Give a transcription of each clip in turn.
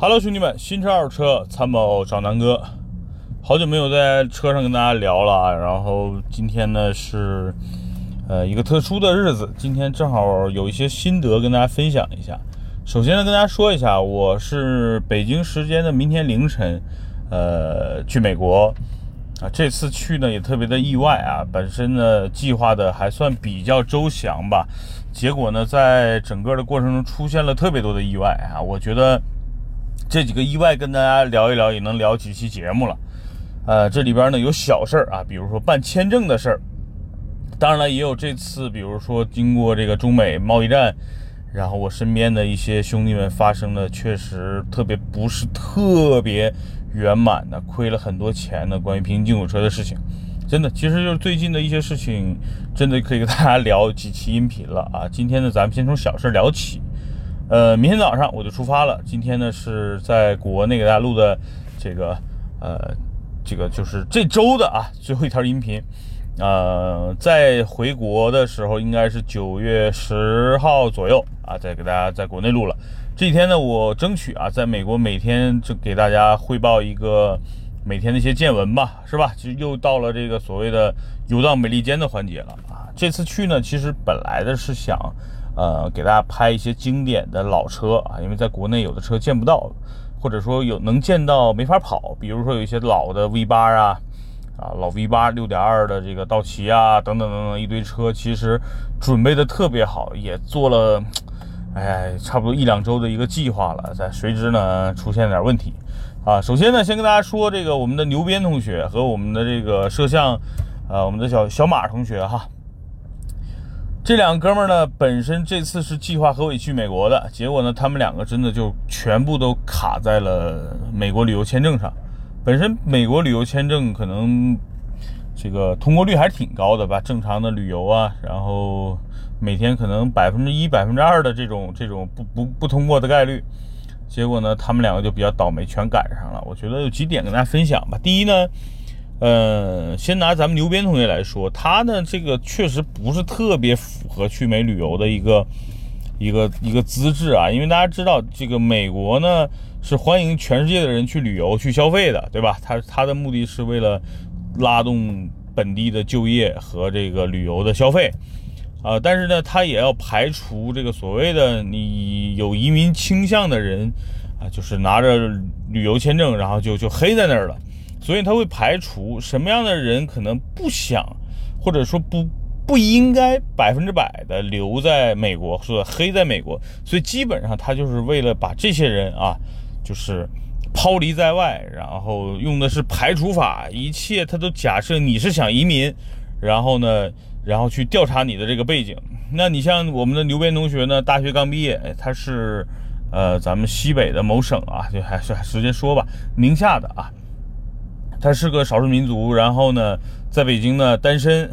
Hello，兄弟们，新车二手车参谋找南哥，好久没有在车上跟大家聊了啊。然后今天呢是呃一个特殊的日子，今天正好有一些心得跟大家分享一下。首先呢，跟大家说一下，我是北京时间的明天凌晨，呃去美国啊。这次去呢也特别的意外啊，本身呢计划的还算比较周详吧，结果呢在整个的过程中出现了特别多的意外啊，我觉得。这几个意外跟大家聊一聊，也能聊几期节目了。呃，这里边呢有小事儿啊，比如说办签证的事儿，当然了，也有这次，比如说经过这个中美贸易战，然后我身边的一些兄弟们发生的确实特别不是特别圆满的，亏了很多钱的关于平行进口车的事情。真的，其实就是最近的一些事情，真的可以跟大家聊几期音频了啊。今天呢，咱们先从小事聊起。呃，明天早上我就出发了。今天呢是在国内给大家录的这个，呃，这个就是这周的啊最后一条音频。呃，在回国的时候应该是九月十号左右啊，再给大家在国内录了。这几天呢，我争取啊，在美国每天就给大家汇报一个每天的一些见闻吧，是吧？其实又到了这个所谓的游荡美利坚的环节了啊。这次去呢，其实本来的是想。呃，给大家拍一些经典的老车啊，因为在国内有的车见不到，或者说有能见到没法跑，比如说有一些老的 V 八啊，啊老 V 八六点二的这个道奇啊，等等等等一堆车，其实准备的特别好，也做了，哎，差不多一两周的一个计划了，在谁知呢出现点问题啊。首先呢，先跟大家说这个我们的牛鞭同学和我们的这个摄像，呃，我们的小小马同学哈。这两个哥们儿呢，本身这次是计划和我一起去美国的，结果呢，他们两个真的就全部都卡在了美国旅游签证上。本身美国旅游签证可能这个通过率还是挺高的吧，正常的旅游啊，然后每天可能百分之一、百分之二的这种这种不不不通过的概率。结果呢，他们两个就比较倒霉，全赶上了。我觉得有几点跟大家分享吧。第一呢。呃，先拿咱们牛鞭同学来说，他呢这个确实不是特别符合去美旅游的一个一个一个资质啊，因为大家知道这个美国呢是欢迎全世界的人去旅游去消费的，对吧？他他的目的是为了拉动本地的就业和这个旅游的消费啊，但是呢，他也要排除这个所谓的你有移民倾向的人啊，就是拿着旅游签证然后就就黑在那儿了。所以他会排除什么样的人可能不想，或者说不不应该百分之百的留在美国，是黑在美国。所以基本上他就是为了把这些人啊，就是抛离在外，然后用的是排除法，一切他都假设你是想移民，然后呢，然后去调查你的这个背景。那你像我们的牛鞭同学呢，大学刚毕业，他是呃咱们西北的某省啊，就还是直接说吧，宁夏的啊。他是个少数民族，然后呢，在北京呢单身，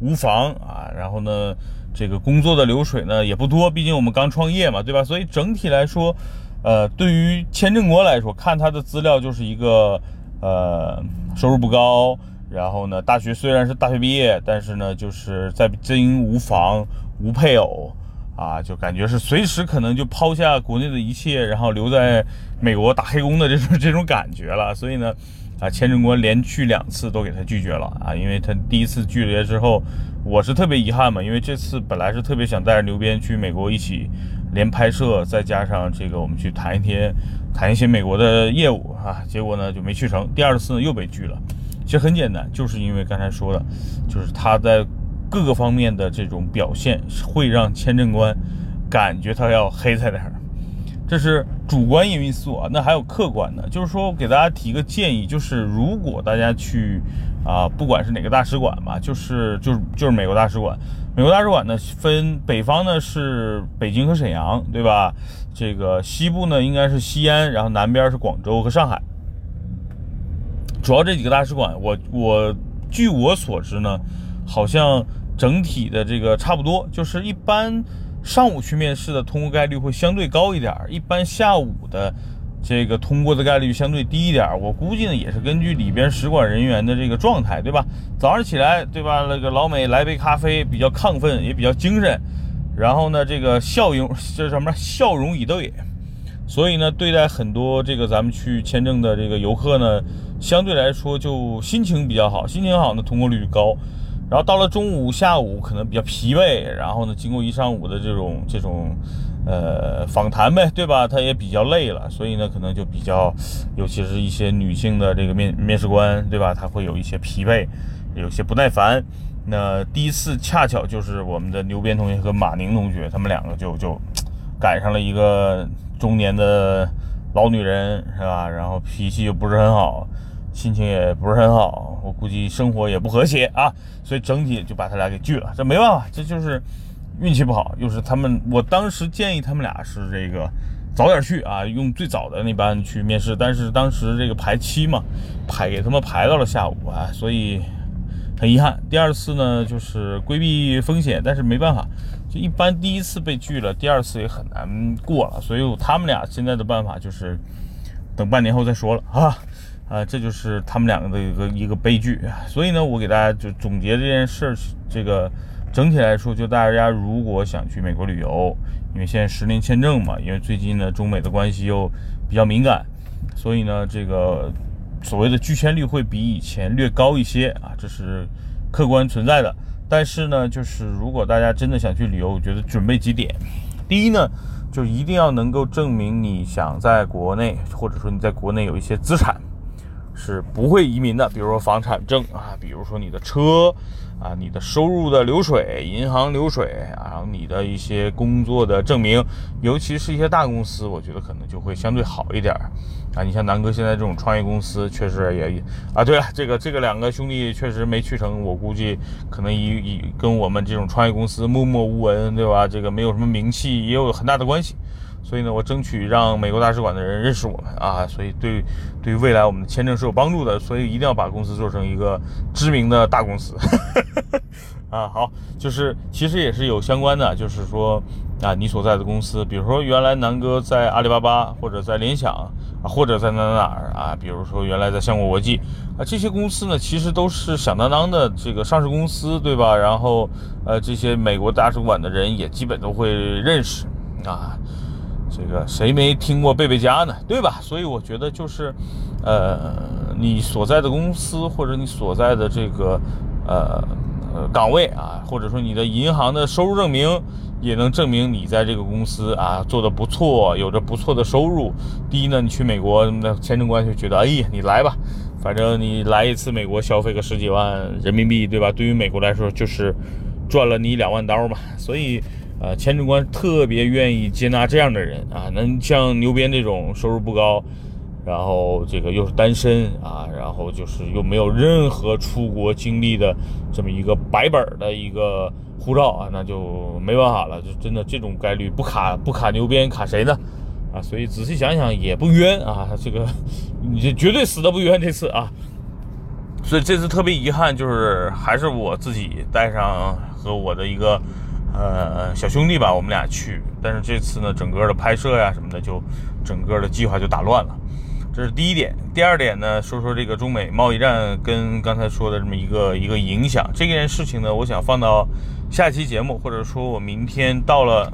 无房啊，然后呢，这个工作的流水呢也不多，毕竟我们刚创业嘛，对吧？所以整体来说，呃，对于签证国来说，看他的资料就是一个，呃，收入不高，然后呢，大学虽然是大学毕业，但是呢，就是在京无房无配偶啊，就感觉是随时可能就抛下国内的一切，然后留在美国打黑工的这种这种感觉了，所以呢。啊，签证官连续两次都给他拒绝了啊，因为他第一次拒绝之后，我是特别遗憾嘛，因为这次本来是特别想带着牛鞭去美国一起连拍摄，再加上这个我们去谈一天谈一些美国的业务啊，结果呢就没去成。第二次又被拒了，其实很简单，就是因为刚才说的，就是他在各个方面的这种表现会让签证官感觉他要黑在那儿。这是主观因素啊，那还有客观的，就是说给大家提个建议，就是如果大家去啊，不管是哪个大使馆吧，就是就是就是美国大使馆，美国大使馆呢分北方呢是北京和沈阳，对吧？这个西部呢应该是西安，然后南边是广州和上海，主要这几个大使馆，我我据我所知呢，好像整体的这个差不多，就是一般。上午去面试的通过概率会相对高一点，一般下午的这个通过的概率相对低一点。我估计呢也是根据里边使馆人员的这个状态，对吧？早上起来，对吧？那个老美来杯咖啡，比较亢奋，也比较精神。然后呢，这个笑容这什么？笑容以对。所以呢，对待很多这个咱们去签证的这个游客呢，相对来说就心情比较好，心情好呢，通过率高。然后到了中午、下午可能比较疲惫，然后呢，经过一上午的这种这种，呃，访谈呗，对吧？他也比较累了，所以呢，可能就比较，尤其是一些女性的这个面面试官，对吧？他会有一些疲惫，有些不耐烦。那第一次恰巧就是我们的牛鞭同学和马宁同学，他们两个就就赶上了一个中年的老女人，是吧？然后脾气又不是很好。心情也不是很好，我估计生活也不和谐啊，所以整体就把他俩给拒了。这没办法，这就是运气不好。又是他们，我当时建议他们俩是这个早点去啊，用最早的那班去面试。但是当时这个排期嘛，排给他们排到了下午啊，所以很遗憾。第二次呢，就是规避风险，但是没办法，就一般第一次被拒了，第二次也很难过了。所以他们俩现在的办法就是等半年后再说了啊。啊，这就是他们两个的一个一个悲剧。所以呢，我给大家就总结这件事儿，这个整体来说，就大家如果想去美国旅游，因为现在十年签证嘛，因为最近呢中美的关系又比较敏感，所以呢这个所谓的拒签率会比以前略高一些啊，这是客观存在的。但是呢，就是如果大家真的想去旅游，我觉得准备几点，第一呢，就一定要能够证明你想在国内，或者说你在国内有一些资产。是不会移民的，比如说房产证啊，比如说你的车啊，你的收入的流水、银行流水啊，然后你的一些工作的证明，尤其是一些大公司，我觉得可能就会相对好一点啊。你像南哥现在这种创业公司，确实也啊，对了，这个这个两个兄弟确实没去成，我估计可能以以跟我们这种创业公司默默无闻，对吧？这个没有什么名气，也有很大的关系。所以呢，我争取让美国大使馆的人认识我们啊，所以对对未来我们的签证是有帮助的，所以一定要把公司做成一个知名的大公司 啊。好，就是其实也是有相关的，就是说啊，你所在的公司，比如说原来南哥在阿里巴巴或者在联想啊，或者在哪哪哪儿啊，比如说原来在香果国际啊，这些公司呢，其实都是响当当的这个上市公司，对吧？然后呃，这些美国大使馆的人也基本都会认识啊。这个谁没听过贝贝家呢？对吧？所以我觉得就是，呃，你所在的公司或者你所在的这个呃岗位啊，或者说你的银行的收入证明，也能证明你在这个公司啊做的不错，有着不错的收入。第一呢，你去美国，那签证官就觉得，哎呀，你来吧，反正你来一次美国消费个十几万人民币，对吧？对于美国来说就是赚了你两万刀嘛，所以。呃，签证官特别愿意接纳这样的人啊，能像牛鞭这种收入不高，然后这个又是单身啊，然后就是又没有任何出国经历的这么一个白本的一个护照啊，那就没办法了，就真的这种概率不卡不卡牛鞭卡谁呢？啊，所以仔细想想也不冤啊，这个你这绝对死的不冤这次啊，所以这次特别遗憾，就是还是我自己带上和我的一个。呃，小兄弟吧，我们俩去，但是这次呢，整个的拍摄呀什么的，就整个的计划就打乱了。这是第一点。第二点呢，说说这个中美贸易战跟刚才说的这么一个一个影响。这件事情呢，我想放到下期节目，或者说我明天到了，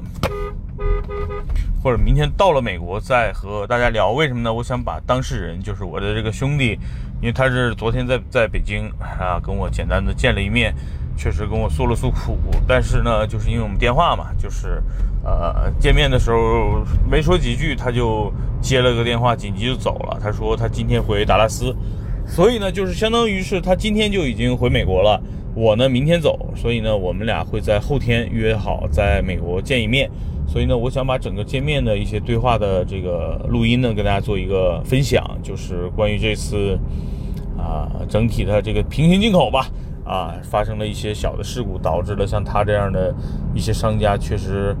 或者明天到了美国再和大家聊。为什么呢？我想把当事人，就是我的这个兄弟，因为他是昨天在在北京啊，跟我简单的见了一面。确实跟我诉了诉苦，但是呢，就是因为我们电话嘛，就是呃见面的时候没说几句，他就接了个电话，紧急就走了。他说他今天回达拉斯，所以呢，就是相当于是他今天就已经回美国了，我呢明天走，所以呢，我们俩会在后天约好在美国见一面。所以呢，我想把整个见面的一些对话的这个录音呢，跟大家做一个分享，就是关于这次啊整体的这个平行进口吧。啊，发生了一些小的事故，导致了像他这样的一些商家确实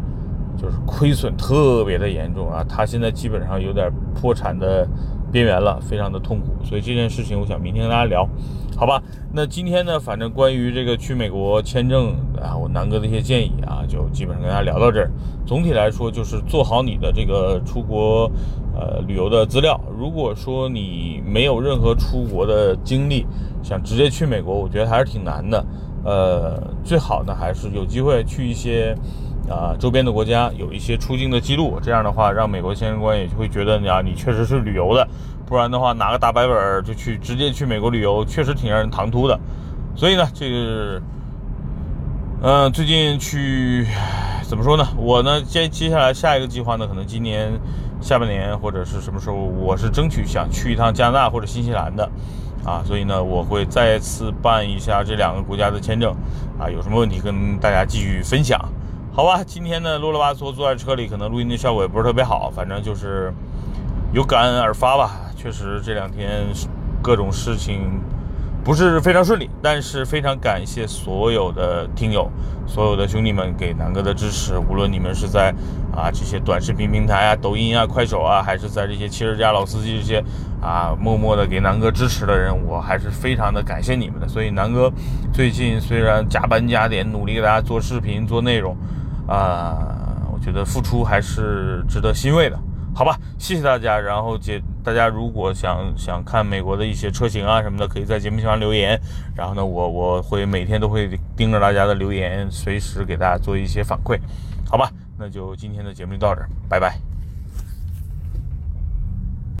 就是亏损特别的严重啊。他现在基本上有点破产的边缘了，非常的痛苦。所以这件事情，我想明天跟大家聊，好吧？那今天呢，反正关于这个去美国签证啊，我南哥的一些建议啊，就基本上跟大家聊到这儿。总体来说，就是做好你的这个出国呃旅游的资料。如果说你没有任何出国的经历，想直接去美国，我觉得还是挺难的。呃，最好呢还是有机会去一些啊周边的国家有一些出境的记录，这样的话让美国签证官也会觉得你啊你确实是旅游的，不然的话拿个大白本就去直接去美国旅游，确实挺让人唐突的。所以呢，这个，嗯，最近去怎么说呢？我呢接接下来下一个计划呢，可能今年下半年或者是什么时候，我是争取想去一趟加拿大或者新西兰的。啊，所以呢，我会再次办一下这两个国家的签证，啊，有什么问题跟大家继续分享，好吧？今天呢，啰里吧嗦坐在车里，可能录音的效果也不是特别好，反正就是有感而发吧。确实这两天各种事情。不是非常顺利，但是非常感谢所有的听友、所有的兄弟们给南哥的支持。无论你们是在啊这些短视频平台啊、抖音啊、快手啊，还是在这些汽车家老司机这些啊默默的给南哥支持的人，我还是非常的感谢你们的。所以南哥最近虽然加班加点，努力给大家做视频、做内容，啊，我觉得付出还是值得欣慰的。好吧，谢谢大家。然后接大家如果想想看美国的一些车型啊什么的，可以在节目下方留言。然后呢，我我会每天都会盯着大家的留言，随时给大家做一些反馈。好吧，那就今天的节目就到这儿，拜拜。